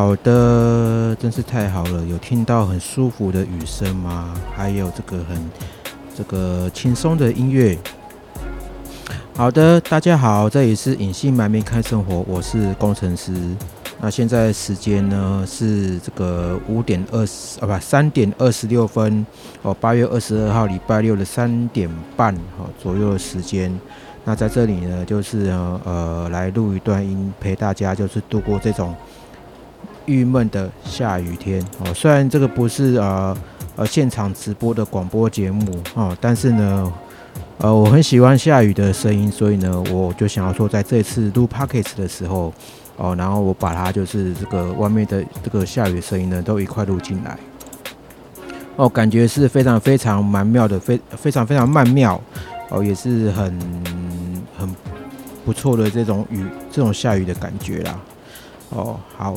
好的，真是太好了！有听到很舒服的雨声吗？还有这个很这个轻松的音乐。好的，大家好，这里是隐姓埋名看生活，我是工程师。那现在时间呢是这个五点二十啊，不，三点二十六分哦，八月二十二号礼拜六的三点半哈左右的时间。那在这里呢，就是呃来录一段音，陪大家就是度过这种。郁闷的下雨天哦，虽然这个不是呃呃现场直播的广播节目哦，但是呢，呃我很喜欢下雨的声音，所以呢，我就想要说，在这次录 p o c k e t 的时候哦，然后我把它就是这个外面的这个下雨声音呢，都一块录进来哦，感觉是非常非常蛮妙的，非非常非常曼妙哦，也是很很不错的这种雨这种下雨的感觉啦。哦，好，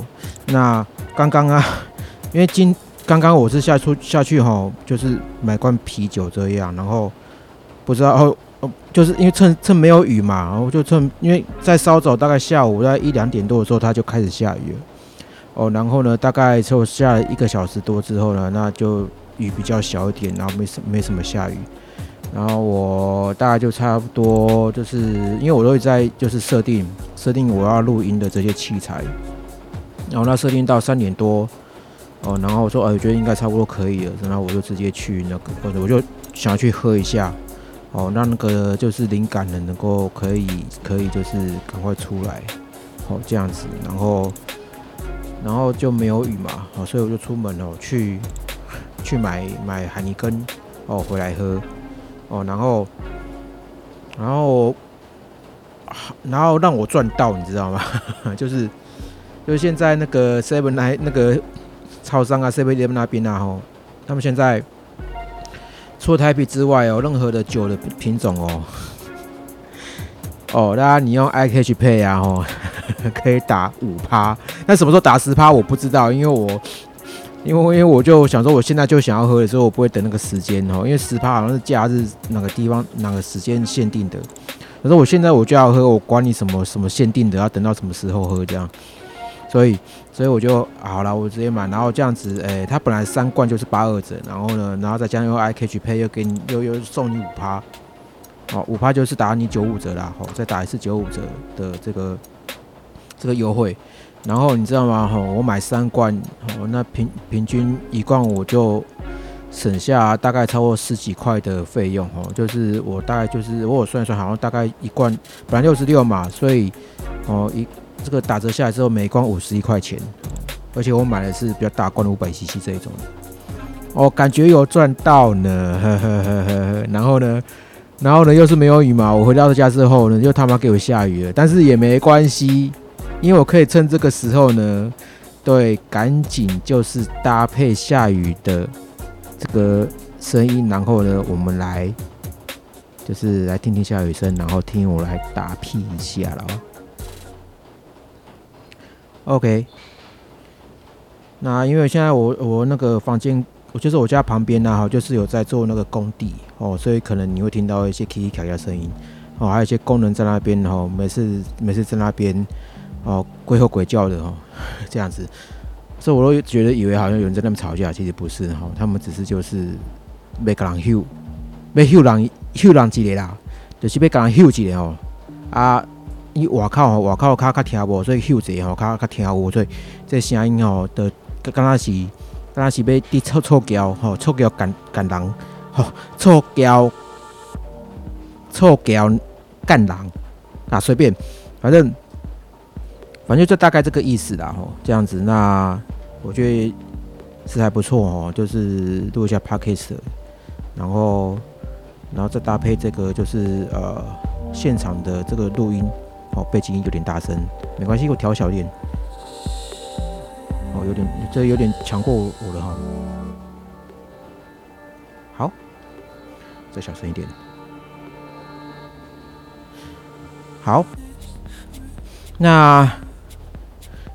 那刚刚啊，因为今刚刚我是下出下去哈，就是买罐啤酒这样，然后不知道哦哦，就是因为趁趁没有雨嘛，然后就趁因为在稍早大概下午在一两点多的时候，它就开始下雨了，哦，然后呢，大概就下了一个小时多之后呢，那就雨比较小一点，然后没什没什么下雨。然后我大概就差不多，就是因为我都会在就是设定设定我要录音的这些器材，然后那设定到三点多哦，然后我说哎，我觉得应该差不多可以了，然后我就直接去那个我就想要去喝一下。哦，让那个就是灵感呢能够可以可以就是赶快出来。哦这样子，然后然后就没有雨嘛，好，所以我就出门了去去买买海尼根哦回来喝。哦，然后，然后，然后让我赚到，你知道吗？就是，就是现在那个 Seven 那那个超商啊，Seven Eleven 那边啊，吼，他们现在除了台啤之外哦，任何的酒的品种哦，哦，大家你用 I K H Pay 啊，吼，可以打五趴，那什么时候打十趴我不知道，因为我。因为因为我就想说，我现在就想要喝的时候，我不会等那个时间哦。因为十趴好像是假日哪个地方哪个时间限定的。可是我现在我就要喝，我管你什么什么限定的，要等到什么时候喝这样。所以所以我就好了，我直接买，然后这样子，诶，它本来三罐就是八二折，然后呢，然后再加上用 i k 去配，又给你又又送你五趴，哦，五趴就是打你九五折啦，哦，再打一次九五折的这个这个优惠。然后你知道吗？哈，我买三罐，哦，那平平均一罐我就省下大概超过十几块的费用，哦，就是我大概就是我算一算，好像大概一罐本来六十六嘛，所以哦一这个打折下来之后，每罐五十一块钱，而且我买的是比较大罐五百 CC 这一种，哦，感觉有赚到呢，呵呵呵呵呵。然后呢，然后呢又是没有雨嘛，我回到家之后呢，又他妈给我下雨了，但是也没关系。因为我可以趁这个时候呢，对，赶紧就是搭配下雨的这个声音，然后呢，我们来就是来听听下雨声，然后听我来打屁一下了。OK，那因为现在我我那个房间，我就是我家旁边呢，哈，就是有在做那个工地哦，所以可能你会听到一些 K K 卡卡声音哦，还有一些工人在那边哦，每次每次在那边。哦，鬼吼鬼叫的哦，这样子，所以我都觉得以为好像有人在那边吵架，其实不是哈，他们只是就是被人吼，被吼人吼人一个啦，就是被人吼一个哦。啊，伊外口吼，外口较较听无，所以吼一个吼较较听无，所以这声音吼的，刚刚是刚刚是要伫臭臭叫吼，臭叫干干人吼，臭叫臭叫干人啊，随便，反正。反正就大概这个意思啦，吼，这样子，那我觉得是还不错哦，就是录一下 podcast，然后，然后再搭配这个就是呃现场的这个录音，哦，背景音有点大声，没关系，我调小一点。哦，有点，这有点强过我了哈。好，再小声一点。好，那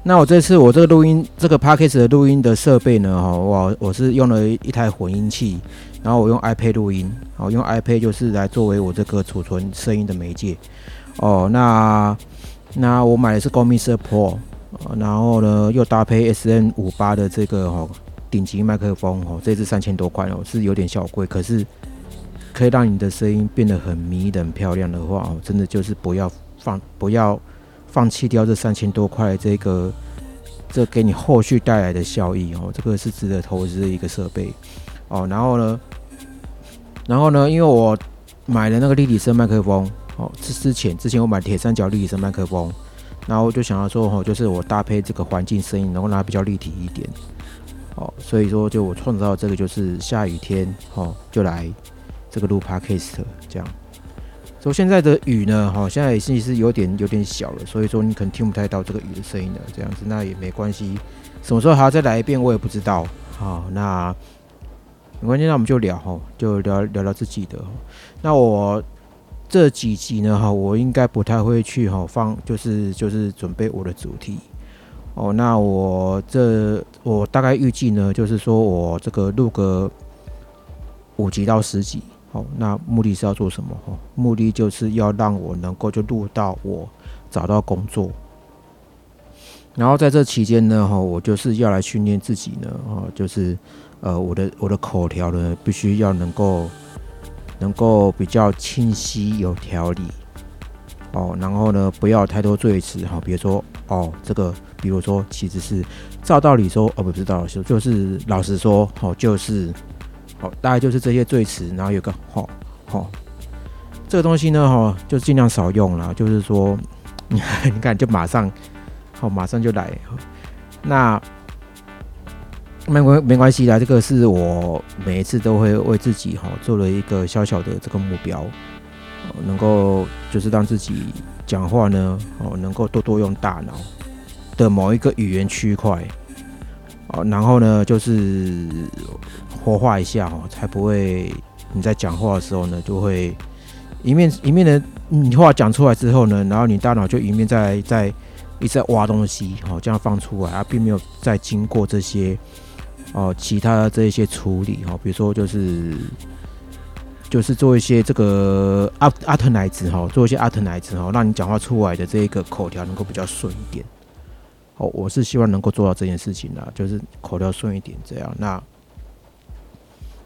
那我这次我这个录音这个 p a c k a g e 的录音的设备呢？哈，我我是用了一台混音器，然后我用 iPad 录音，好，用 iPad 就是来作为我这个储存声音的媒介。哦，那那我买的是 g o m i s Pro，然后呢又搭配 SN 五八的这个哦顶级麦克风，哦，这支三千多块哦，是有点小贵，可是。可以让你的声音变得很迷人、漂亮的话哦，真的就是不要放、不要放弃掉这三千多块这个，这给你后续带来的效益哦，这个是值得投资的一个设备哦。然后呢，然后呢，因为我买了那个立体声麦克风哦，之之前之前我买铁三角立体声麦克风，然后我就想要说哦，就是我搭配这个环境声音，能够让它比较立体一点哦，所以说就我创造这个就是下雨天哦，就来。这个录 podcast 这样，说现在的雨呢，哈，现在其实有点有点小了，所以说你可能听不太到这个雨的声音了，这样子那也没关系，什么时候还要再来一遍我也不知道，好，那没关系，那我们就聊哈，就聊聊聊自己的。那我这几集呢，哈，我应该不太会去哈放，就是就是准备我的主题哦。那我这我大概预计呢，就是说我这个录个五集到十集。好，那目的是要做什么？哈，目的就是要让我能够就录到我找到工作，然后在这期间呢，哈，我就是要来训练自己呢，哈，就是呃，我的我的口条呢，必须要能够能够比较清晰有条理，哦，然后呢，不要太多赘词，哈，比如说哦，这个，比如说其实是照道理说，哦，不是照道理说，就是老实说，哦，就是。哦，大概就是这些罪词，然后有个好好，这个东西呢，哈，就尽量少用了。就是说，你看，就马上，好，马上就来。那没关没关系啦，这个是我每一次都会为自己哈做了一个小小的这个目标，能够就是让自己讲话呢，哦，能够多多用大脑的某一个语言区块。哦，然后呢，就是活化一下哦，才不会你在讲话的时候呢，就会一面一面的你话讲出来之后呢，然后你大脑就一面在在一直在挖东西，哦，这样放出来啊，并没有再经过这些哦其他的这一些处理哈，比如说就是就是做一些这个阿阿特奶子哈，做一些阿特奶子哈，让你讲话出来的这一个口条能够比较顺一点。哦，我是希望能够做到这件事情的，就是口条顺一点，这样那，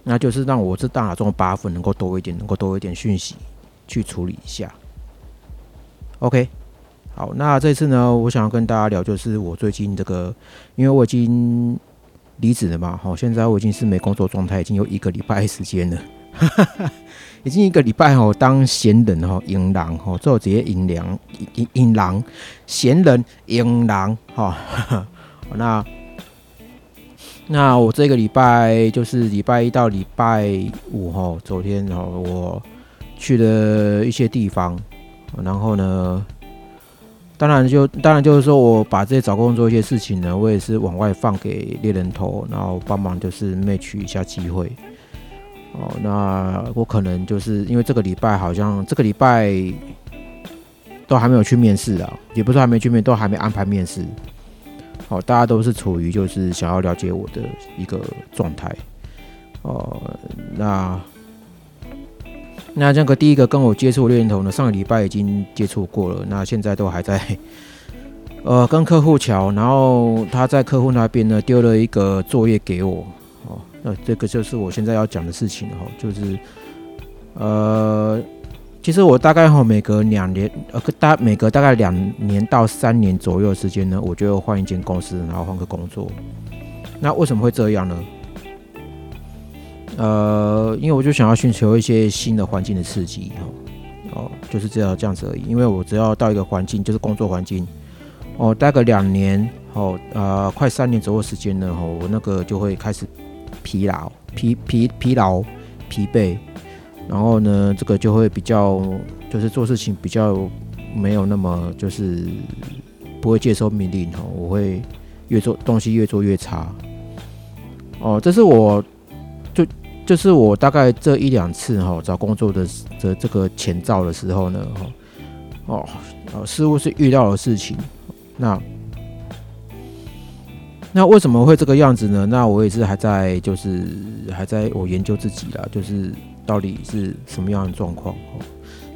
那就是让我这大脑中的八分能够多一点，能够多一点讯息去处理一下。OK，好，那这次呢，我想要跟大家聊，就是我最近这个，因为我已经离职了嘛，好，现在我已经是没工作状态，已经有一个礼拜时间了。已经一个礼拜吼，当闲人吼，淫狼吼，做这些淫狼淫淫狼，闲人淫狼哈。那那我这个礼拜就是礼拜一到礼拜五哈，昨天哈，我去了一些地方，然后呢，当然就当然就是说我把这些找工作一些事情呢，我也是往外放给猎人头，然后帮忙就是卖取一下机会。哦，那我可能就是因为这个礼拜好像这个礼拜都还没有去面试啊，也不是还没去面，都还没安排面试。好，大家都是处于就是想要了解我的一个状态。哦，那那这个第一个跟我接触猎人头呢，上个礼拜已经接触过了，那现在都还在 呃跟客户瞧，然后他在客户那边呢丢了一个作业给我。哦那这个就是我现在要讲的事情哈，就是呃，其实我大概哈每隔两年呃大每隔大概两年到三年左右的时间呢，我就换一间公司，然后换个工作。那为什么会这样呢？呃，因为我就想要寻求一些新的环境的刺激哈，哦，就是这样这样子而已。因为我只要到一个环境，就是工作环境，哦，待个两年，哦，呃，快三年左右时间呢，哦，我那个就会开始。疲劳、疲疲疲劳、疲惫，然后呢，这个就会比较，就是做事情比较没有那么就是不会接受命令哦，我会越做东西越做越差。哦，这是我就是我大概这一两次哈找工作的的这个前兆的时候呢，哈哦哦似乎是遇到了事情，那那为什么会这个样子呢？那我也是还在就是还在我研究自己啦，就是到底是什么样的状况哦。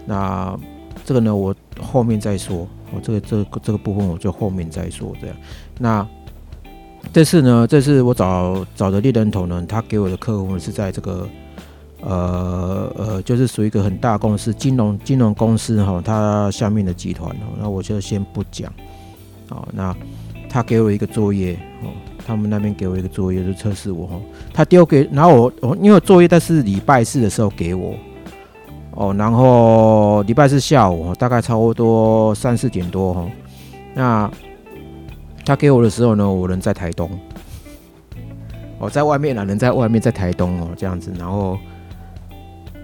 那这个呢，我后面再说。我这个这个这个部分我就后面再说。这样，那这次呢，这次我找找的猎人头呢，他给我的客户是在这个呃呃，就是属于一个很大公司，金融金融公司哈，它下面的集团哦。那我就先不讲。好，那他给我一个作业哦，他们那边给我一个作业，就测试我哈。他丢给，然后我我因为作业，但是礼拜四的时候给我。哦，然后礼拜四下午大概差不多三四点多哈，那他给我的时候呢，我人在台东，我在外面呢，人在外面在台东哦，这样子，然后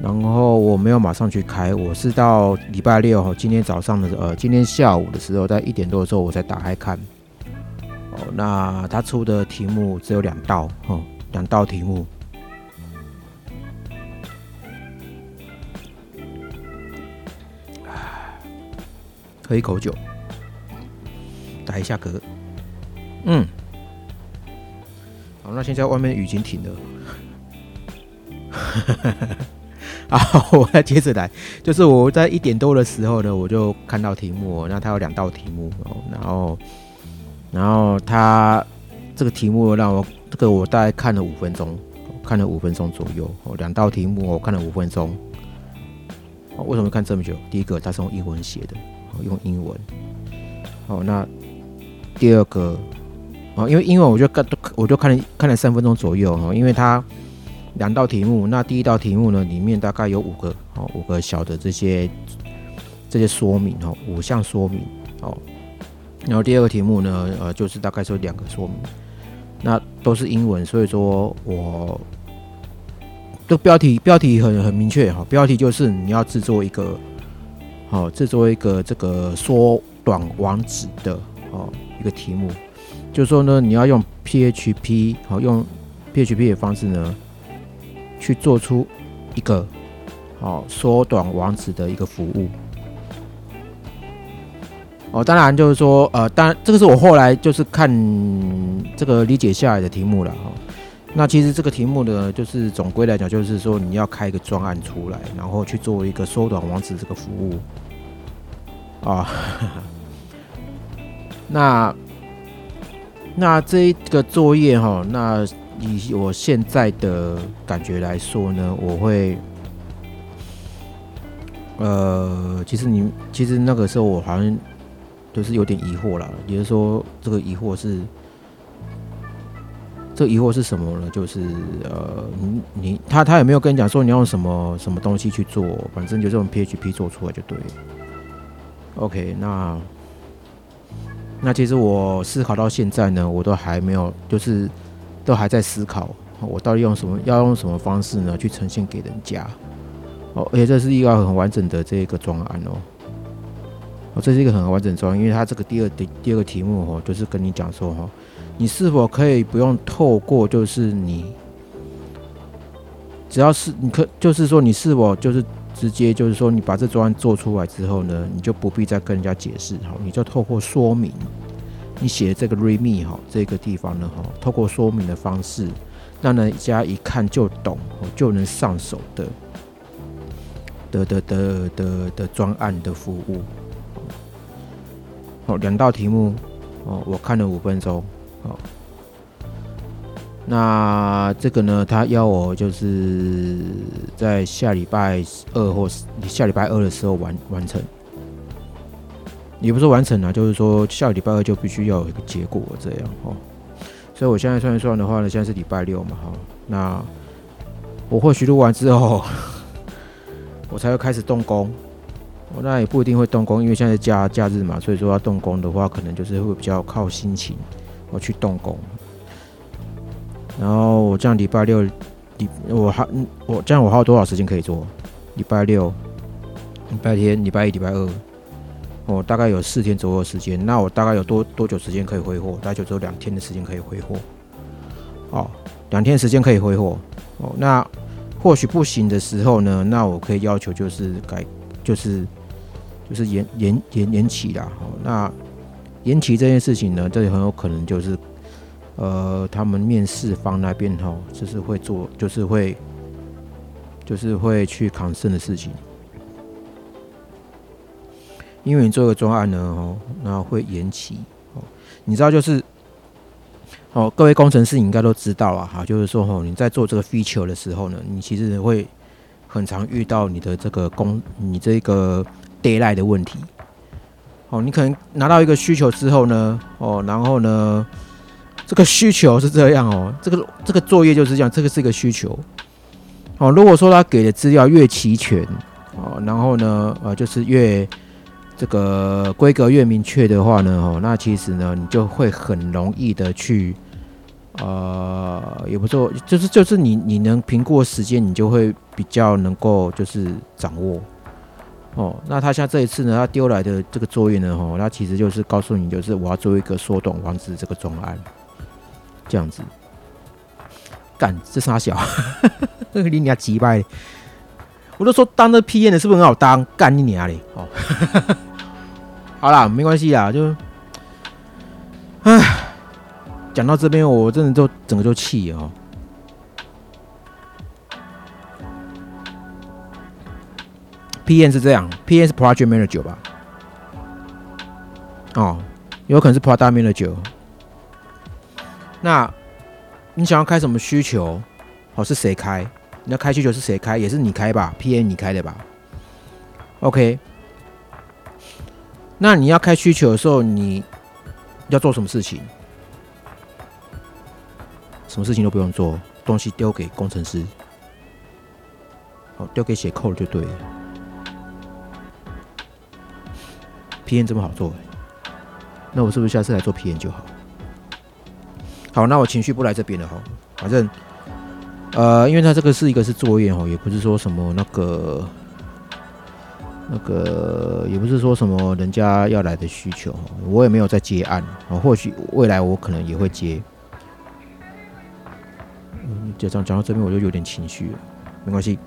然后我没有马上去开，我是到礼拜六哈，今天早上的呃，今天下午的时候，在一点多的时候我才打开看，哦，那他出的题目只有两道哦，两道题目。喝一口酒，打一下嗝。嗯，好，那现在外面雨已经停了。好，我来接着来，就是我在一点多的时候呢，我就看到题目，那它有两道题目，然后，然后它这个题目让我这个我大概看了五分钟，看了五分钟左右，两道题目我看了五分钟。为什么看这么久？第一个，它是用英文写的。用英文，好，那第二个，哦，因为英文我就看，我就看了看了三分钟左右哈，因为它两道题目，那第一道题目呢，里面大概有五个，哦，五个小的这些这些说明哦，五项说明，哦，然后第二个题目呢，呃，就是大概是两个说明，那都是英文，所以说我这标题标题很很明确哈，标题就是你要制作一个。好，制作一个这个缩短网址的哦一个题目，就是说呢，你要用 PHP 好用 PHP 的方式呢，去做出一个好缩短网址的一个服务。哦，当然就是说，呃，当然这个是我后来就是看这个理解下来的题目了哈。那其实这个题目呢，就是总归来讲，就是说你要开一个专案出来，然后去做一个缩短网址这个服务。啊，那那这一个作业哈，那以我现在的感觉来说呢，我会，呃，其实你其实那个时候我好像就是有点疑惑了，也就是说这个疑惑是，这疑惑是什么呢？就是呃，你你他他有没有跟你讲说你要用什么什么东西去做？反正就这种 PHP 做出来就对了。OK，那那其实我思考到现在呢，我都还没有，就是都还在思考，我到底用什么，要用什么方式呢，去呈现给人家。哦，而且这是一个很完整的这个专案哦。哦，这是一个很完整专案，因为它这个第二第第二个题目哦，就是跟你讲说哈，你是否可以不用透过，就是你只要是你可，就是说你是否就是。直接就是说，你把这专案做出来之后呢，你就不必再跟人家解释，好，你就透过说明，你写的这个 README 哈，这个地方呢，哈，透过说明的方式，让人家一看就懂，就能上手的，的的的的的专案的服务，好，两道题目，哦，我看了五分钟，好。那这个呢？他要我就是在下礼拜二或下礼拜二的时候完完成，也不是完成啊，就是说下礼拜二就必须要有一个结果这样哦。所以我现在算一算的话呢，现在是礼拜六嘛，哈。那我或许录完之后，我才会开始动工。那也不一定会动工，因为现在假假日嘛，所以说要动工的话，可能就是会比较靠心情我去动工。然后我这样礼拜六，礼我还我这样我还有多少时间可以做？礼拜六、礼拜天、礼拜一、礼拜二，我，大概有四天左右的时间。那我大概有多多久时间可以挥霍？大概就只有两天的时间可以挥霍。哦，两天时间可以挥霍。哦，那或许不行的时候呢，那我可以要求就是改，就是就是延延延延期啦。哦，那延期这件事情呢，这里很有可能就是，呃，他们面试方那边哈，就是会做，就是会，就是会去扛胜的事情。因为你做个专案呢，哦，那会延期，哦，你知道就是，哦，各位工程师你应该都知道啊，哈，就是说，哦，你在做这个 feature 的时候呢，你其实会很常遇到你的这个工，你这个 deadline 的问题，哦，你可能拿到一个需求之后呢，哦，然后呢，这个需求是这样哦，这个这个作业就是这样，这个是一个需求，哦，如果说他给的资料越齐全，哦，然后呢，呃，就是越这个规格越明确的话呢，哦，那其实呢，你就会很容易的去，呃，也不错，就是就是你你能评估时间，你就会比较能够就是掌握，哦，那他像这一次呢，他丢来的这个作业呢，哦，他其实就是告诉你，就是我要做一个缩短王子这个专案，这样子，干这傻小，那个你俩击败，我都说当这 P N 的是不是很好当？干你娘嘞，哦。好啦，没关系啦，就，唉，讲到这边，我真的就整个就气哦。P N 是这样，P N 是 Project Manager 吧？哦，有可能是 Product Manager。那你想要开什么需求？哦，是谁开？你要开需求是谁开？也是你开吧？P N 你开的吧？OK。那你要开需求的时候，你要做什么事情？什么事情都不用做，东西丢给工程师，好，丢给写 code 就对了。P N 这么好做，那我是不是下次来做 P N 就好？好，那我情绪不来这边了哈，反正，呃，因为它这个是一个是作业哦，也不是说什么那个。那个也不是说什么人家要来的需求，我也没有在接案啊。或许未来我可能也会接。嗯，就这样讲到这边，我就有点情绪了。没关系，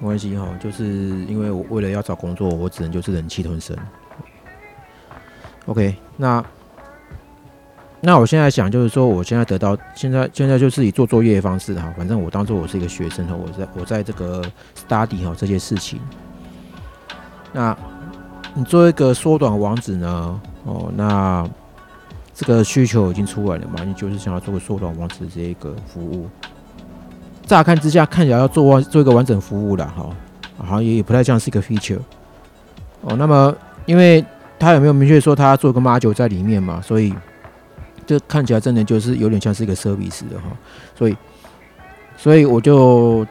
没关系哈，就是因为我为了要找工作，我只能就是忍气吞声。OK，那。那我现在想就是说，我现在得到现在现在就是以做作业的方式哈，反正我当做我是一个学生哈，我在我在这个 study 哈这些事情。那你做一个缩短网址呢？哦，那这个需求已经出来了嘛？你就是想要做个缩短网址这一个服务。乍看之下看起来要做完做一个完整服务了哈，好像也也不太像是一个 feature。哦，那么因为他有没有明确说他要做个 module 在里面嘛？所以。这看起来真的就是有点像是一个 service 的哈，所以，所以我就，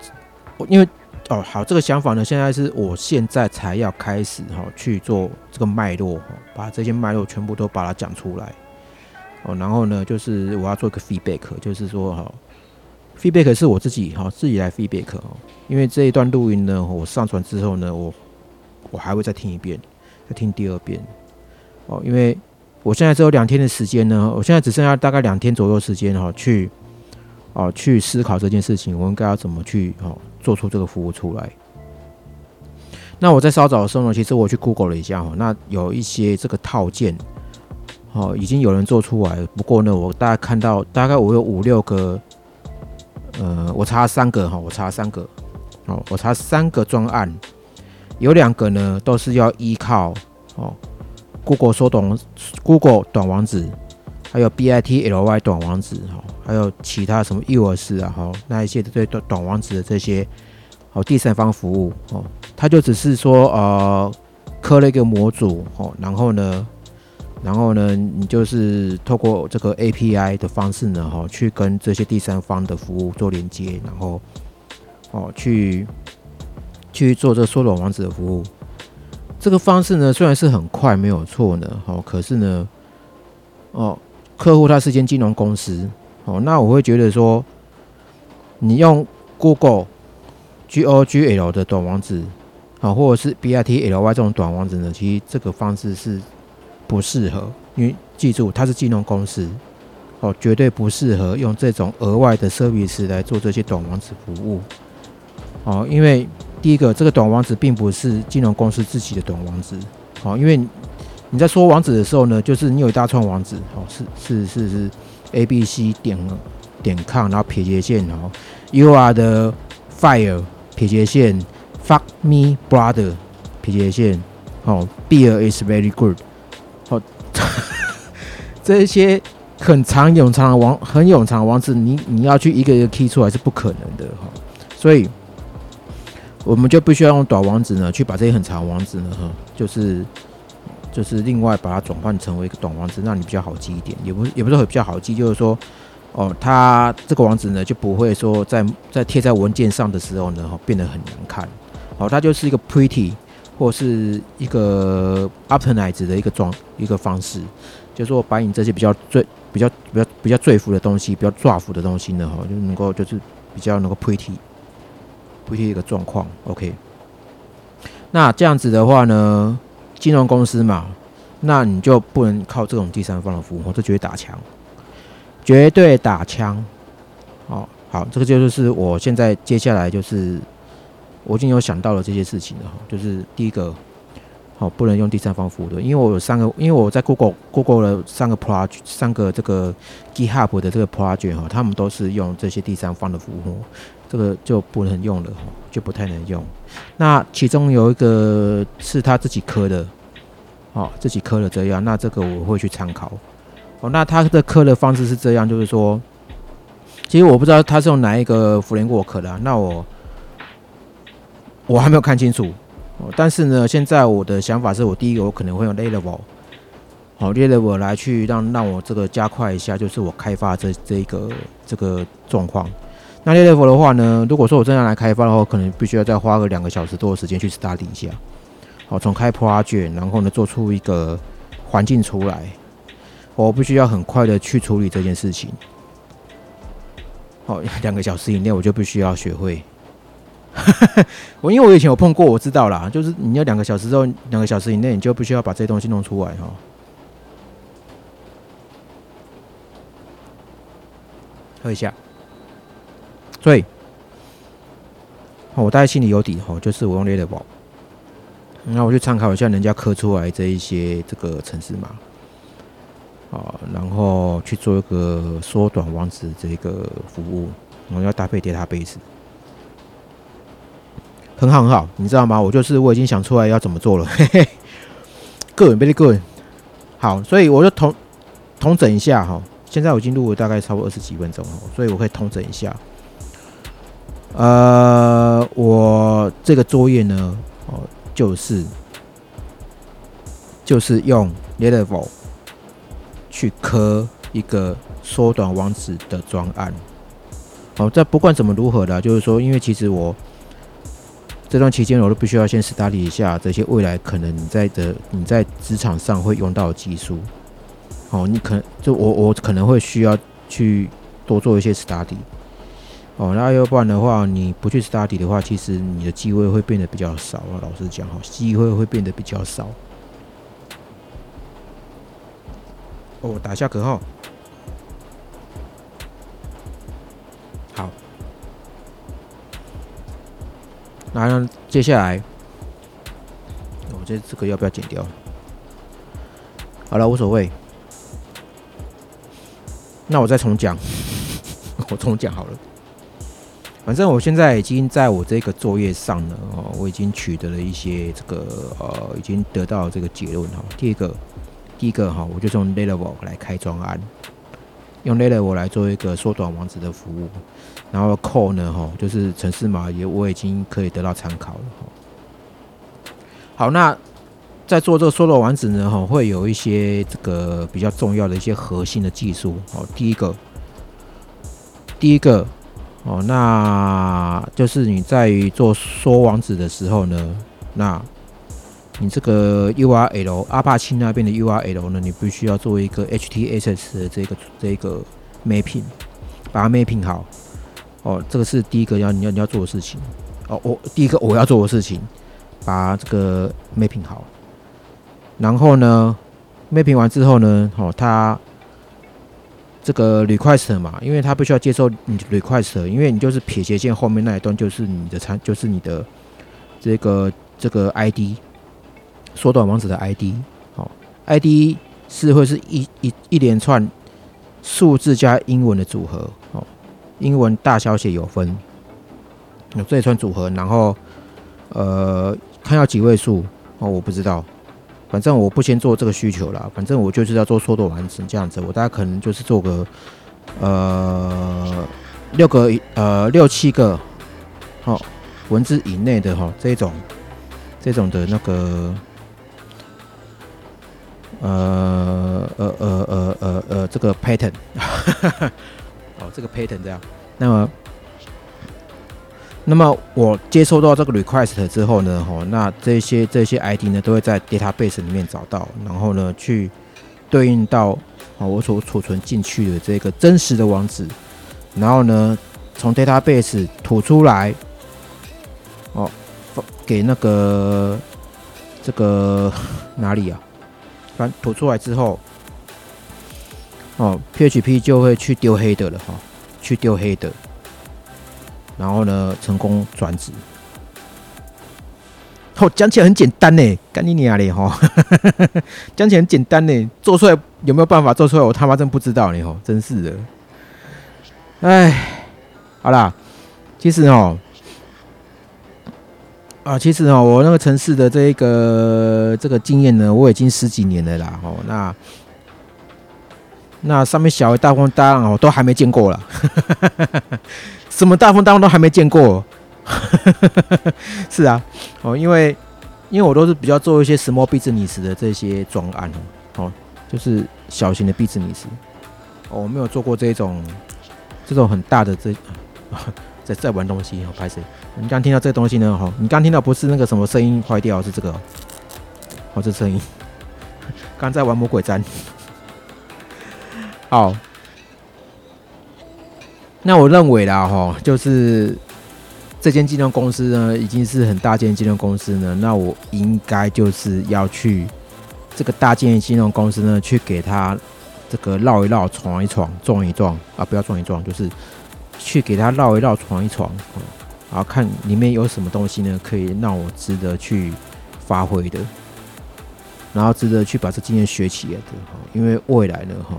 因为哦好，这个想法呢，现在是我现在才要开始哈去做这个脉络哈，把这些脉络全部都把它讲出来。哦，然后呢，就是我要做一个 feedback，就是说哈，feedback 是我自己哈自己来 feedback 哦，因为这一段录音呢，我上传之后呢，我我还会再听一遍，再听第二遍。哦，因为。我现在只有两天的时间呢，我现在只剩下大概两天左右时间哈，去哦去思考这件事情，我应该要怎么去哦做出这个服务出来。那我在稍早的时候呢，其实我去 Google 了一下哈，那有一些这个套件哦已经有人做出来，不过呢，我大概看到大概我有五六个，呃，我查三个哈，我查三个哦，我查三个专案，有两个呢都是要依靠哦。Google 缩短，Google 短网址，还有 Bitly 短网址，哈，还有其他什么 US 啊，哈，那一些对短短网址的这些，好第三方服务，哦，它就只是说，呃，刻了一个模组，哦，然后呢，然后呢，你就是透过这个 API 的方式呢，哈，去跟这些第三方的服务做连接，然后，哦，去去做这缩短网址的服务。这个方式呢，虽然是很快，没有错呢，哦，可是呢，哦，客户他是间金融公司，哦，那我会觉得说，你用 Google G O G L 的短网址，好，或者是 BRTLY 这种短网址呢，其实这个方式是不适合，因为记住它是金融公司，哦，绝对不适合用这种额外的 service 来做这些短网址服务。哦，因为第一个，这个短网址并不是金融公司自己的短网址，哦，因为你在说网址的时候呢，就是你有一大串网址，哦，是是是是 A B C 点点 com，然后撇斜线，然后 You are the fire 撇斜线。Fuck me, brother！撇斜线，哦，Beer is very good。哦，这些很长、永长的网、很永长的网址，你你要去一个一个 key 出来是不可能的哈。所以，我们就必须要用短网址呢，去把这些很长网址呢，就是就是另外把它转换成为一个短网址，让你比较好记一点。也不也不是比较好记，就是说，哦，它这个网址呢就不会说在在贴在文件上的时候呢，哈，变得很难看。哦，它就是一个 pretty 或是一个 optimize 的一个装一个方式，就是说把你这些比较最比较比较比较最服的东西，比较抓服的东西呢，哈，就能够就是比较能够 pretty 具体一个状况。OK，那这样子的话呢，金融公司嘛，那你就不能靠这种第三方的服务，这绝对打枪，绝对打枪。好，好，这个就是我现在接下来就是。我已经有想到了这些事情了，就是第一个，好不能用第三方服务的，因为我有三个，因为我在 Google Google 了三个 project，三个这个 GitHub 的这个 project 哈，他们都是用这些第三方的服务，这个就不能用了，就不太能用。那其中有一个是他自己磕的，哦，自己磕的这样，那这个我会去参考。哦，那他的磕的方式是这样，就是说，其实我不知道他是用哪一个 framework 的，那我。我还没有看清楚，但是呢，现在我的想法是我第一个，我可能会用 Laravel，好，Laravel 来去让让我这个加快一下，就是我开发这这一个这个状况。那 Laravel 的话呢，如果说我这样来开发的话，可能必须要再花个两个小时多的时间去 study 一下，好，从开 project，然后呢做出一个环境出来，我必须要很快的去处理这件事情。好，两个小时以内我就必须要学会。我因为我以前有碰过，我知道啦，就是你要两个小时之后，两个小时以内，你就必须要把这些东西弄出来哈。喝一下，所以，我大概心里有底哈，就是我用 l a d e r 那我去参考一下人家刻出来这一些这个城市码，啊，然后去做一个缩短网址这个服务，然后要搭配 database。很好很好，你知道吗？我就是我已经想出来要怎么做了，嘿嘿。Good, very good。好，所以我就同同整一下哈。现在我已经录了大概超过二十几分钟了，所以我可以同整一下。呃，我这个作业呢，哦，就是就是用 level 去刻一个缩短网址的专案。好，这不管怎么如何的，就是说，因为其实我。这段期间，我都必须要先 study 一下这些未来可能你在的你在职场上会用到的技术。哦，你可就我我可能会需要去多做一些 study。哦，那要不然的话，你不去 study 的话，其实你的机会会变得比较少啊。老实讲，哈，机会会变得比较少。哦，打下嗝哈。那接下来，我这这个要不要剪掉？好了，无所谓。那我再重讲，我重讲好了。反正我现在已经在我这个作业上呢，哦，我已经取得了一些这个呃，已经得到这个结论哈。第一个，第一个哈，我就用 Laravel 来开专案，用 Laravel 来做一个缩短网址的服务。然后 code 呢，哈，就是城市码也我已经可以得到参考了，哈。好，那在做这个缩短网址呢，哈，会有一些这个比较重要的一些核心的技术，哦，第一个，第一个，哦，那就是你在做缩网址的时候呢，那你这个 URL 阿帕奇那边的 URL 呢，你必须要做一个 H T T S 的这个这个 mapping，把它 mapping 好。哦，这个是第一个要你要你要做的事情。哦，我第一个我要做的事情，把这个 mapping 好，然后呢，mapping 完之后呢，哦，它这个 request 嘛，因为它必须要接受你 request，因为你就是撇斜线后面那一段就是你的参，就是你的这个这个 ID 缩短网址的 ID，好，ID 是会是一一一连串数字加英文的组合，哦，英文大小写有分，有这一串组合，然后呃。看要几位数哦，我不知道，反正我不先做这个需求了，反正我就是要做缩短完成这样子，我大概可能就是做个呃六个呃六七个好文字以内的哈这种这种的那个呃呃呃呃呃呃这个 pattern，哦这个 pattern 这样，那么。那么我接收到这个 request 之后呢，吼，那这些这些 ID 呢都会在 database 里面找到，然后呢去对应到哦我所储存进去的这个真实的网址，然后呢从 database 吐出来，哦，给那个这个 哪里啊？反吐出来之后，哦，PHP 就会去丢黑的了哈，去丢黑的。然后呢，成功转职。哦，讲起来很简单呢，干你娘嘞哈！讲起来很简单呢，做出来有没有办法做出来？我他妈真不知道呢吼，真是的。哎，好啦，其实哦，啊，其实哦，我那个城市的这一个这个经验呢，我已经十几年了啦。哦，那那上面小的大风大浪哦，都还没见过了。什么大风大浪都还没见过，是啊，哦，因为因为我都是比较做一些 small business 的这些专案哦，就是小型的 business，哦，我没有做过这种这种很大的这 在在玩东西哦，拍谁？你刚听到这东西呢？哈，你刚听到不是那个什么声音坏掉，是这个，哦，这声音，刚在玩魔鬼毡，好。那我认为啦，哈，就是这间金融公司呢，已经是很大间金融公司呢。那我应该就是要去这个大间金融公司呢，去给他这个绕一绕、闯一闯、撞一撞啊，不要撞一撞，就是去给他绕一绕、闯一闯，然后看里面有什么东西呢，可以让我值得去发挥的，然后值得去把这经验学起来的，哈，因为未来呢，哈。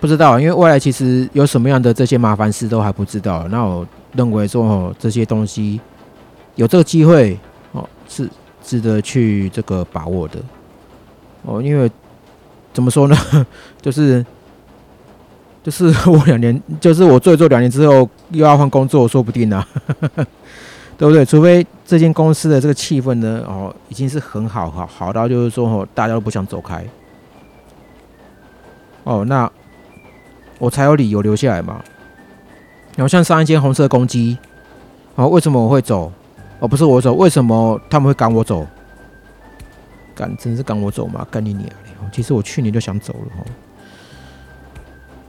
不知道，因为未来其实有什么样的这些麻烦事都还不知道。那我认为说，哦，这些东西有这个机会，哦，是值得去这个把握的。哦，因为怎么说呢，就是就是我两年，就是我做一做两年之后又要换工作，说不定呢，对不对？除非这间公司的这个气氛呢，哦，已经是很好，好好到就是说，哦，大家都不想走开。哦，那。我才有理由留下来嘛。然后像上一间红色公鸡，哦，为什么我会走？哦，不是我走，为什么他们会赶我走？赶，真是赶我走吗？赶你娘其实我去年就想走了哦。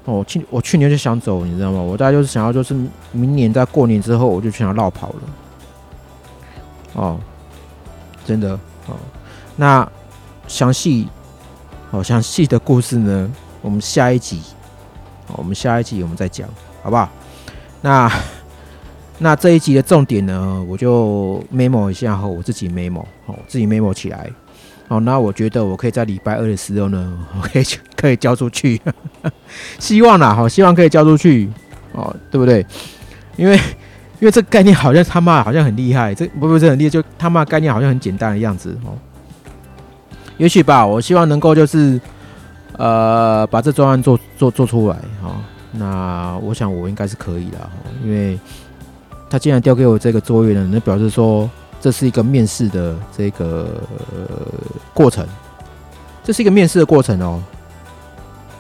哦，去我去年就想走，你知道吗？我大概就是想要，就是明年在过年之后，我就想要绕跑了。哦，真的哦。那详细，哦，详细的故事呢？我们下一集。我们下一集我们再讲，好不好？那那这一集的重点呢，我就 memo 一下，后我自己 memo，哦，自己 memo 起来。哦，那我觉得我可以在礼拜二的时候呢，我可以 可以交出去，希望啦，好，希望可以交出去，哦，对不对？因为因为这概念好像他妈好像很厉害，这不不是很厉害，就他妈概念好像很简单的样子，哦，也许吧，我希望能够就是。呃，把这专案做做做出来哈，那我想我应该是可以的哈，因为他既然调给我这个作业呢，那表示说这是一个面试的这个过程，这是一个面试的过程哦，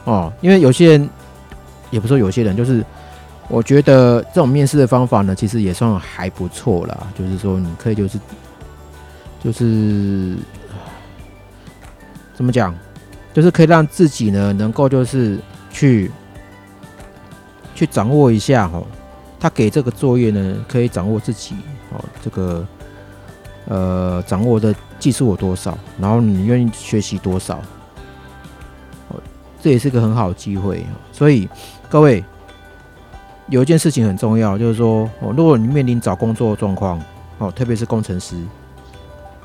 哦，因为有些人也不说有些人，就是我觉得这种面试的方法呢，其实也算还不错啦，就是说你可以就是就是怎么讲？就是可以让自己呢，能够就是去去掌握一下哈，他给这个作业呢，可以掌握自己哦，这个呃掌握的技术有多少，然后你愿意学习多少，哦，这也是个很好的机会。所以各位有一件事情很重要，就是说哦，如果你面临找工作状况，哦，特别是工程师，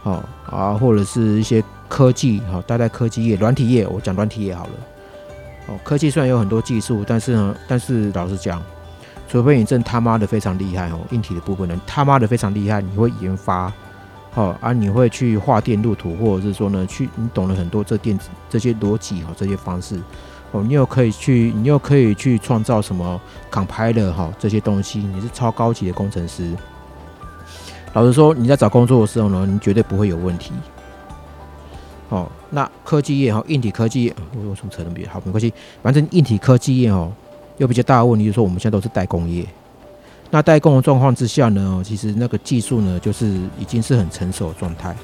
哦啊，或者是一些科技，哦，待在科技业、软体业，我讲软体业好了。哦，科技虽然有很多技术，但是呢，但是老实讲，除非你真他妈的非常厉害哦，硬体的部分呢，他妈的非常厉害，你会研发，哦啊，你会去画电路图，或者是说呢，去你懂了很多这电子这些逻辑哈，这些方式，哦，你又可以去，你又可以去创造什么 compiler 哈这些东西，你是超高级的工程师。老实说，你在找工作的时候呢，你绝对不会有问题。哦，那科技业哈，硬体科技业，我我什么扯那么远？好，没关系，反正硬体科技业哦，有比较大的问题，就是说我们现在都是代工业。那代工的状况之下呢，其实那个技术呢，就是已经是很成熟的状态，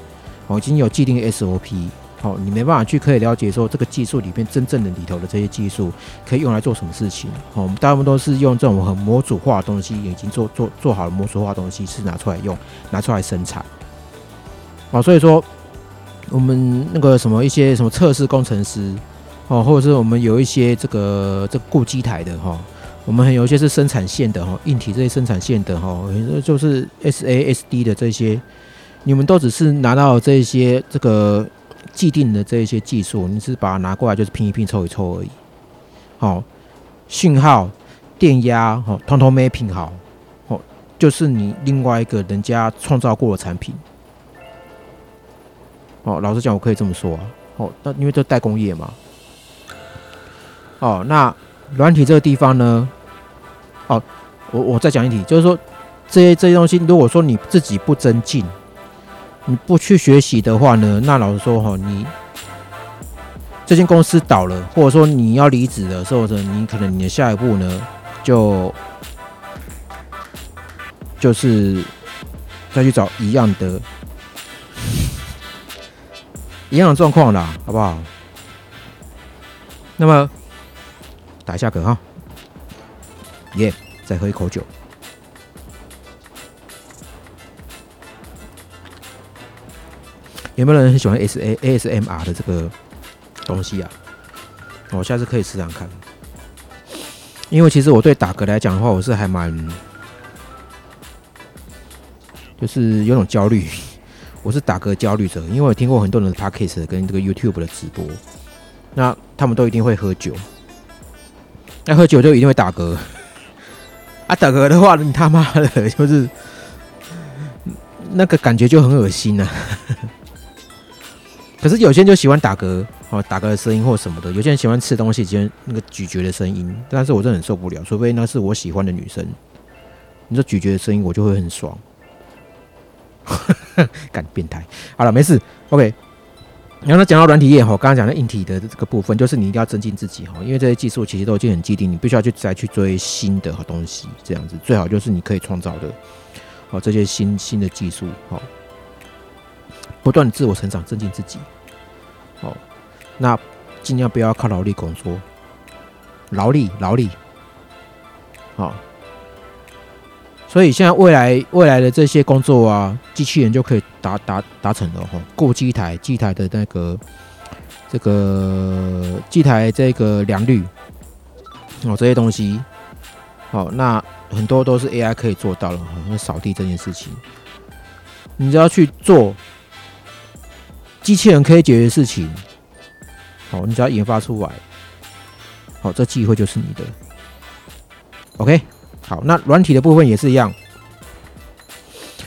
哦，已经有既定 SOP，哦，你没办法去可以了解说这个技术里面真正的里头的这些技术可以用来做什么事情。哦，我们大部分都是用这种很模组化的东西，已经做做做好了模组化的东西是拿出来用，拿出来生产。哦，所以说。我们那个什么一些什么测试工程师哦，或者是我们有一些这个这固机台的哈，我们还有一些是生产线的哈，硬体这些生产线的哈，就是 S A S D 的这些，你们都只是拿到这些这个既定的这一些技术，你是把它拿过来就是拼一拼凑一凑而已。好，讯号、电压哈，通通没拼好，哦，就是你另外一个人家创造过的产品。哦，老实讲，我可以这么说啊。哦，那因为这代工业嘛。哦，那软体这个地方呢？哦，我我再讲一题，就是说这些这些东西，如果说你自己不增进，你不去学习的话呢，那老实说哈，你这间公司倒了，或者说你要离职的时候呢，你可能你的下一步呢，就就是再去找一样的。一样的状况啦，好不好？那么打一下嗝哈，耶！再喝一口酒。有没有人很喜欢 S A A S M R 的这个东西啊？我下次可以试试看。因为其实我对打嗝来讲的话，我是还蛮，就是有种焦虑。我是打嗝焦虑者，因为我听过很多人的 podcast 跟这个 YouTube 的直播，那他们都一定会喝酒，那喝酒就一定会打嗝，啊，打嗝的话，你他妈的，就是那个感觉就很恶心呐。可是有些人就喜欢打嗝，哦，打嗝的声音或什么的；有些人喜欢吃东西，喜欢那个咀嚼的声音。但是我真的很受不了，除非那是我喜欢的女生，你说咀嚼的声音，我就会很爽。干变态，好了，没事，OK。然后讲到软体业哈，刚刚讲的硬体的这个部分，就是你一定要增进自己哈，因为这些技术其实都已经很既定，你必须要去再去追新的东西，这样子最好就是你可以创造的哦，这些新新的技术哦，不断自我成长，增进自己哦。那尽量不要靠劳力工作，劳力劳力，好。所以现在未来未来的这些工作啊，机器人就可以达达达成了哈。过机台机台的那个这个机台这个良率哦，这些东西哦，那很多都是 AI 可以做到了哈。那扫地这件事情，你只要去做机器人可以解决的事情，哦，你只要研发出来，好，这机会就是你的。OK。好，那软体的部分也是一样。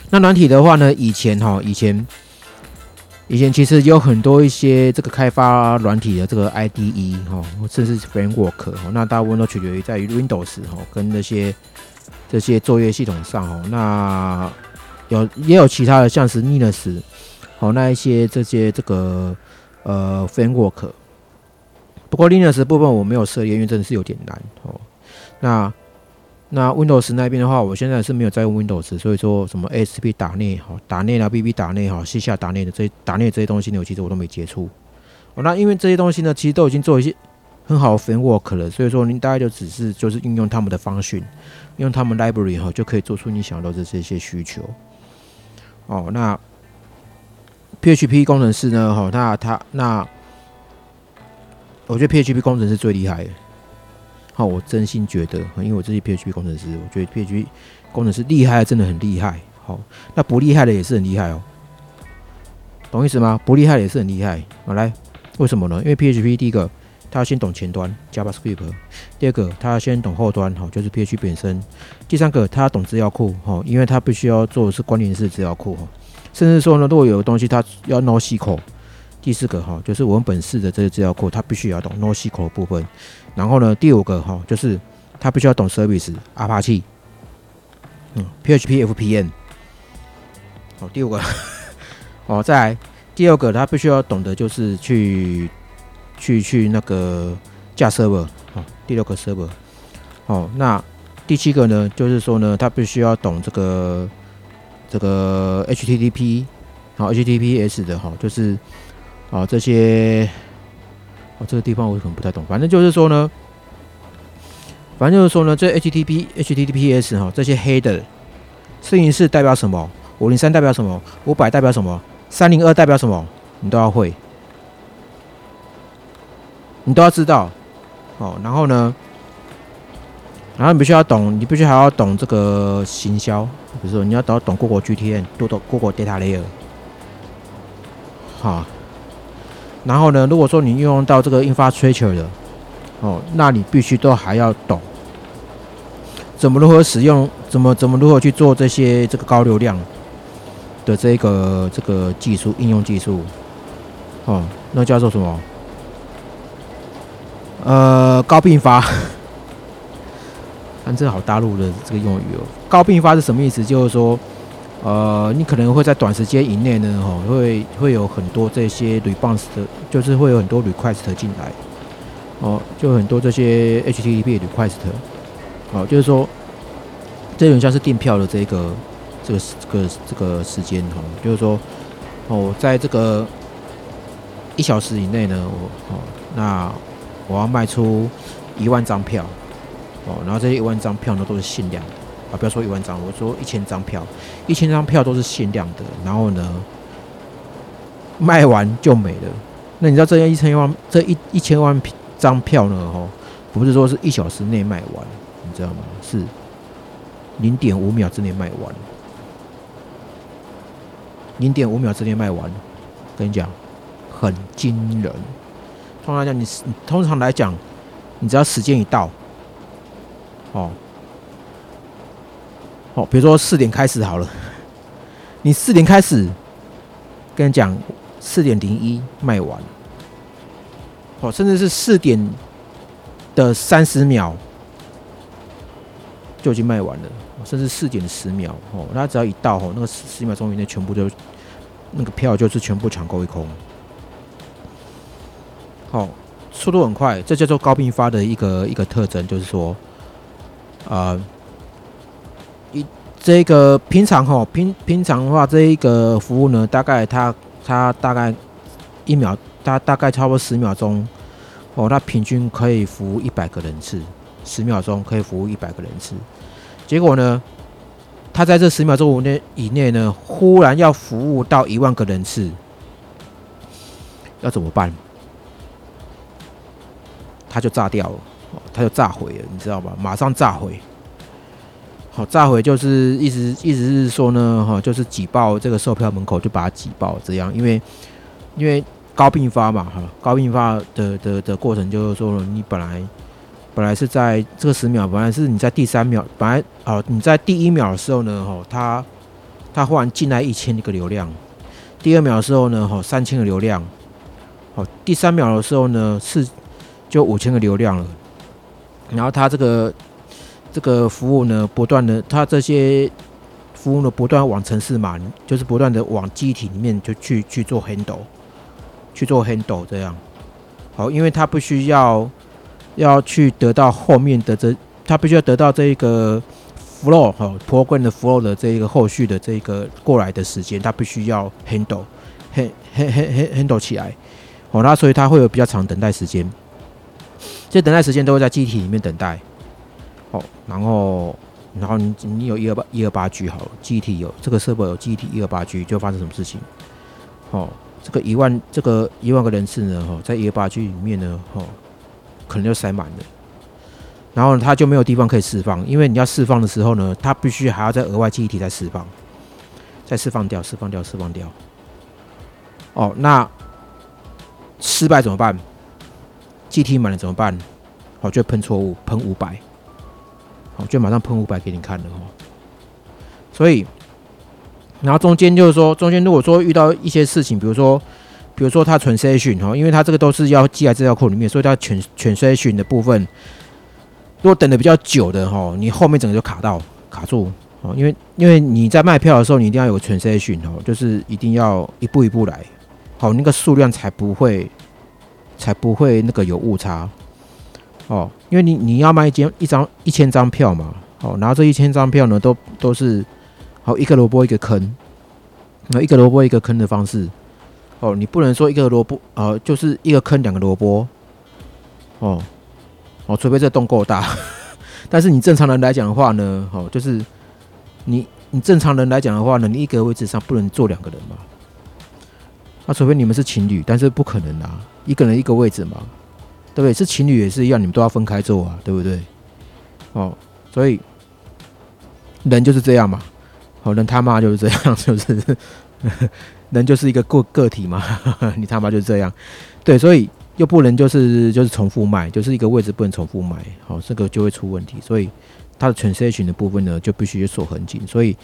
那软体的话呢，以前哈，以前以前其实有很多一些这个开发软体的这个 IDE 哈，甚至是 framework 哈，那大部分都取决于在于 Windows 哈，跟那些这些作业系统上哈。那有也有其他的，像是 Linux 好，那一些这些这个呃 framework。不过 Linux 部分我没有涉猎，因为真的是有点难哦。那那 Windows 那边的话，我现在是没有在用 Windows，所以说什么 ASP 打内哈，打内啊，BB 打内哈，线下打内的这些打内这些东西呢，我其实我都没接触。哦，那因为这些东西呢，其实都已经做一些很好的 framework 了，所以说您大概就只是就是运用他们的方式，用他们 library 哈，就可以做出你想要的这些需求。哦，那 PHP 工程师呢，哈，那他那，我觉得 PHP 工程师最厉害的。好，我真心觉得，因为我这些 PHP 工程师，我觉得 PHP 工程师厉害，真的很厉害。好，那不厉害的也是很厉害哦，懂意思吗？不厉害的也是很厉害。好，来，为什么呢？因为 PHP 第一个，他要先懂前端 JavaScript；第二个，他要先懂后端，哈，就是 PHP 本身；第三个，他要懂资料库，哈，因为他必须要做的是关联式资料库，哈，甚至说呢，如果有的东西他要 NoSQL；第四个，哈，就是文本式的这个资料库，他必须要懂 NoSQL 部分。然后呢，第五个哈，就是他必须要懂 service 阿帕奇，嗯，PHP FPN，哦，第五个，哦，再来第二个，他必须要懂得就是去去去那个架 server，哦，第六个 server，哦，那第七个呢，就是说呢，他必须要懂这个这个 HTTP，好 HTTPS 的哈，就是啊这些。哦，这个地方我可能不太懂。反正就是说呢，反正就是说呢，这 H T P H T T P S 哈，这些黑的四零四代表什么？五零三代表什么？五百代表什么？三零二代表什么？你都要会，你都要知道。哦，然后呢，然后你必须要懂，你必须还要懂这个行销，比如说你要懂懂 Google GTN 多懂过过 Data Layer，好。然后呢，如果说你运用到这个 infrastructure 的，哦，那你必须都还要懂怎么如何使用，怎么怎么如何去做这些这个高流量的这个这个技术应用技术，哦，那叫做什么？呃，高并发，反正好大陆的这个用语哦。高并发是什么意思？就是说。呃，你可能会在短时间以内呢，哦，会会有很多这些 response 的，就是会有很多 request 进来，哦，就很多这些 HTTP request，哦，就是说，这种像是订票的这个这个这个这个时间，哈，就是说，哦，在这个一小时以内呢，我哦，那我要卖出一万张票，哦，然后这一万张票呢都是限量的。啊，不要说一万张，我说一千张票，一千张票都是限量的，然后呢，卖完就没了。那你知道这样一千万，这一一千万张票呢？哈，不是说是一小时内卖完，你知道吗？是零点五秒之内卖完，零点五秒之内卖完。跟你讲，很惊人。通常来讲，你通常来讲，你只要时间一到，哦。哦，比如说四点开始好了，你四点开始，跟你讲四点零一卖完，哦，甚至是四点的三十秒就已经卖完了，甚至四点十秒，哦，那只要一到哦，那个十秒钟以内全部就那个票就是全部抢购一空，好，速度很快，这叫做高并发的一个一个特征，就是说，啊。这个平常哈平平常的话，这一个服务呢，大概它它大概一秒，它大概差不多十秒钟哦，它平均可以服务一百个人次，十秒钟可以服务一百个人次。结果呢，它在这十秒钟内以内呢，忽然要服务到一万个人次，要怎么办？它就炸掉了，它就炸毁了，你知道吧？马上炸毁。好，炸毁就是意思意思是说呢，哈，就是挤爆这个售票门口，就把它挤爆这样，因为因为高并发嘛，哈，高并发的的的过程就是说，你本来本来是在这个十秒，本来是你在第三秒，本来哦你在第一秒的时候呢，哈，它它忽然进来一千个流量，第二秒的时候呢，哈，三千个流量，好，第三秒的时候呢是就五千个流量了，然后它这个。这个服务呢，不断的，它这些服务呢，不断往城市码，就是不断的往机体里面就去去做 handle，去做 handle 这样。好，因为它必须要要去得到后面的这，它必须要得到这一个 flow 哈，program 的 flow 的这一个后续的这一个过来的时间，它必须要 handle 哈哈哈 handle 起来。好，那所以它会有比较长等待时间，这等待时间都会在机体里面等待。哦，然后，然后你你有一二八一二八 G 好了，，G T 有这个设备有 G T 一二八 G，就发生什么事情？哦，这个一万这个一万个人次呢，哦，在一二八 G 里面呢，哦，可能就塞满了。然后它就没有地方可以释放，因为你要释放的时候呢，它必须还要再额外记忆体再释放，再释放掉，释放掉，释放掉。哦，那失败怎么办？G T 满了怎么办？好，就喷错误，喷五百，好，就马上喷五百给你看了哦。所以，然后中间就是说，中间如果说遇到一些事情，比如说，比如说它存 session 哈，因为它这个都是要记在资料库里面，所以它全全 session 的部分。如果等的比较久的哈，你后面整个就卡到卡住哦，因为因为你在卖票的时候，你一定要有个全 C 讯哦，就是一定要一步一步来，好，那个数量才不会才不会那个有误差哦，因为你你要卖一间一张一千张票嘛，哦，然后这一千张票呢，都都是好一个萝卜一个坑，那一个萝卜一个坑的方式哦，你不能说一个萝卜呃，就是一个坑两个萝卜哦。哦，除非这洞够大，但是你正常人来讲的话呢，哦，就是你你正常人来讲的话呢，你一个位置上不能坐两个人嘛。那除非你们是情侣，但是不可能啊，一个人一个位置嘛，对不对？是情侣也是一样，你们都要分开做啊，对不对？哦，所以人就是这样嘛，哦，人他妈就是这样，就是 人就是一个个个体嘛，你他妈就是这样，对，所以。又不能就是就是重复卖，就是一个位置不能重复卖，好，这个就会出问题。所以它的全 C 群的部分呢，就必须锁很紧。所以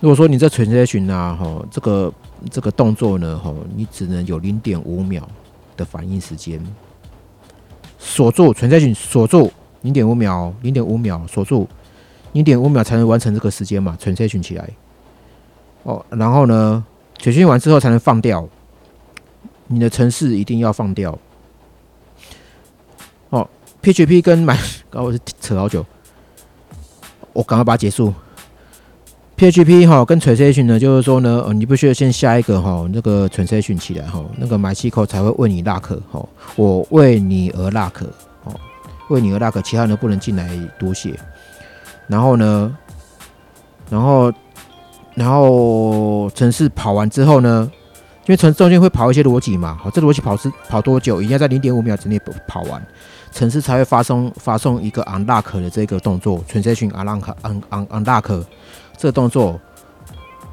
如果说你这全 C 群啊，哈，这个这个动作呢，哈，你只能有零点五秒的反应时间，锁住全 C 群，锁住零点五秒，零点五秒锁住零点五秒才能完成这个时间嘛，全 C 群起来。哦，然后呢，全训完之后才能放掉。你的城市一定要放掉。哦，PHP 跟买，刚我是扯好久，我赶快把它结束。PHP 哈跟 transaction 呢，就是说呢，呃，你不需要先下一个哈那个 transaction 起来哈，那个买气口才会为你 lock 哈，我为你而 lock 哦，为你而 lock，其他人不能进来读写。然后呢，然后然后城市跑完之后呢？因为城中间会跑一些逻辑嘛，好，这逻辑跑是跑多久？一定要在零点五秒之内跑完，城市才会发送发送一个 unlock 的这个动作，transaction unlock un un unlock 这个动作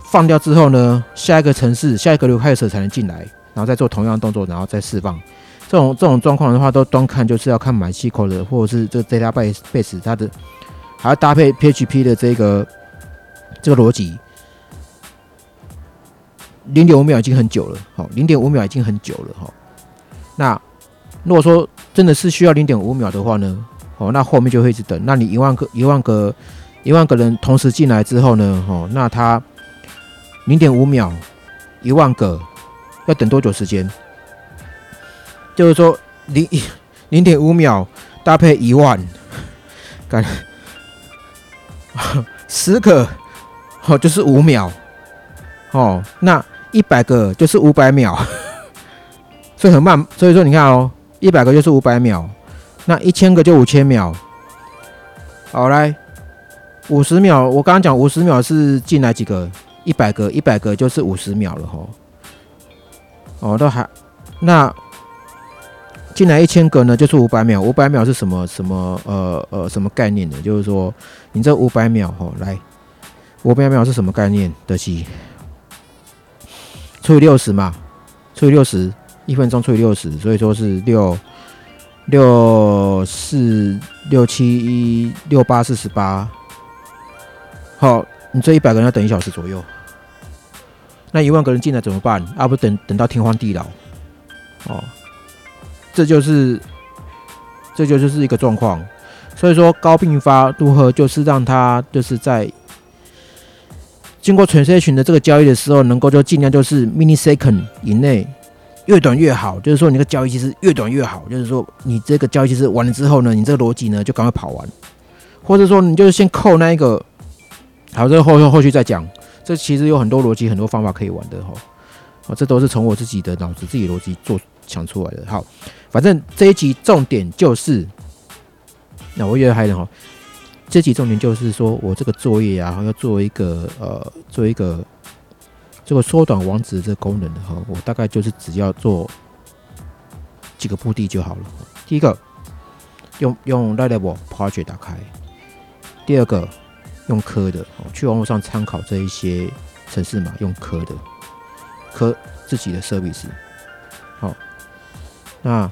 放掉之后呢，下一个城市下一个流开者才能进来，然后再做同样的动作，然后再释放。这种这种状况的话，都端看就是要看买气口的，或者是这 database base 它的还要搭配 PHP 的这个这个逻辑。零点五秒已经很久了，好，零点五秒已经很久了，哈。那如果说真的是需要零点五秒的话呢，哦，那后面就会一直等。那你一万个、一万个、一万个人同时进来之后呢，哦，那他零点五秒，一万个要等多久时间？就是说零零点五秒搭配一万，干十个，哦，就是五秒，哦，那。一百个就是五百秒，所以很慢。所以说你看哦，一百个就是五百秒，那一千个就五千秒。好来，五十秒，我刚刚讲五十秒是进来几个？一百个，一百个就是五十秒了哈。哦，都还那进来一千个呢，就是五百秒。五百秒是什么什么呃呃什么概念呢？就是说你这五百秒哈，来五百秒是什么概念的机？除以六十嘛，除以六十，一分钟除以六十，所以说是六六四六七一六八四十八。好，你这一百个人要等一小时左右，那一万个人进来怎么办？啊，不等等到天荒地老哦，这就是这就就是一个状况。所以说高并发如何就是让他就是在。经过全 C 群的这个交易的时候，能够就尽量就是 mini second 以内，越短越好。就是说，你个交易其实越短越好。就是说，你这个交易其实完了之后呢，你这个逻辑呢就赶快跑完，或者说你就是先扣那一个，好，这个后后后续再讲。这其实有很多逻辑，很多方法可以玩的哈。啊，这都是从我自己的脑子、自己逻辑做想出来的。好，反正这一集重点就是，那我越嗨了哈。这集重点就是说我这个作业啊，要做一个呃，做一个这个缩短网址这个功能的哈，我大概就是只要做几个目的就好了。第一个，用用 Lightable Project 打开；第二个，用科的，去网络上参考这一些城市码，用科的，科自己的 service。好，那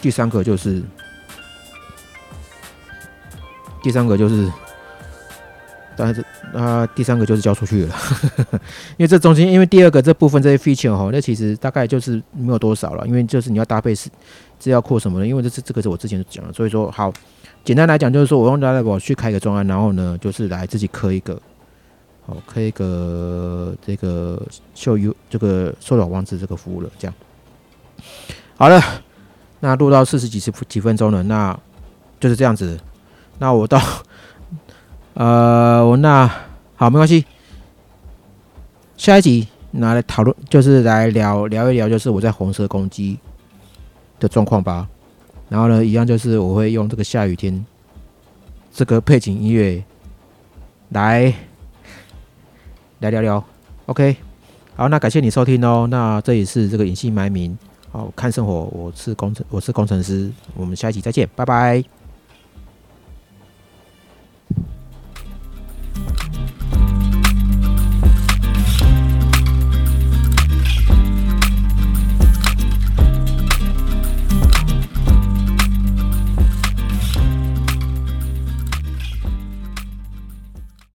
第三个就是。第三个就是，但是啊，第三个就是交出去了，因为这中间，因为第二个这部分这些 feature 哈，那其实大概就是没有多少了，因为就是你要搭配是资料库什么的，因为这是这个是我之前就讲了，所以说好，简单来讲就是说我用 d a t a b 去开个专案，然后呢就是来自己刻一个，好刻一个这个秀 U 这个缩短网址这个服务了，这样好了，那录到四十几十几分钟了，那就是这样子。那我到，呃，我那好没关系。下一集拿来讨论，就是来聊聊一聊，就是我在红色攻击的状况吧。然后呢，一样就是我会用这个下雨天这个背景音乐来来聊聊。OK，好，那感谢你收听哦。那这里是这个隐姓埋名，好看生活，我是工程，我是工程师。我们下一集再见，拜拜。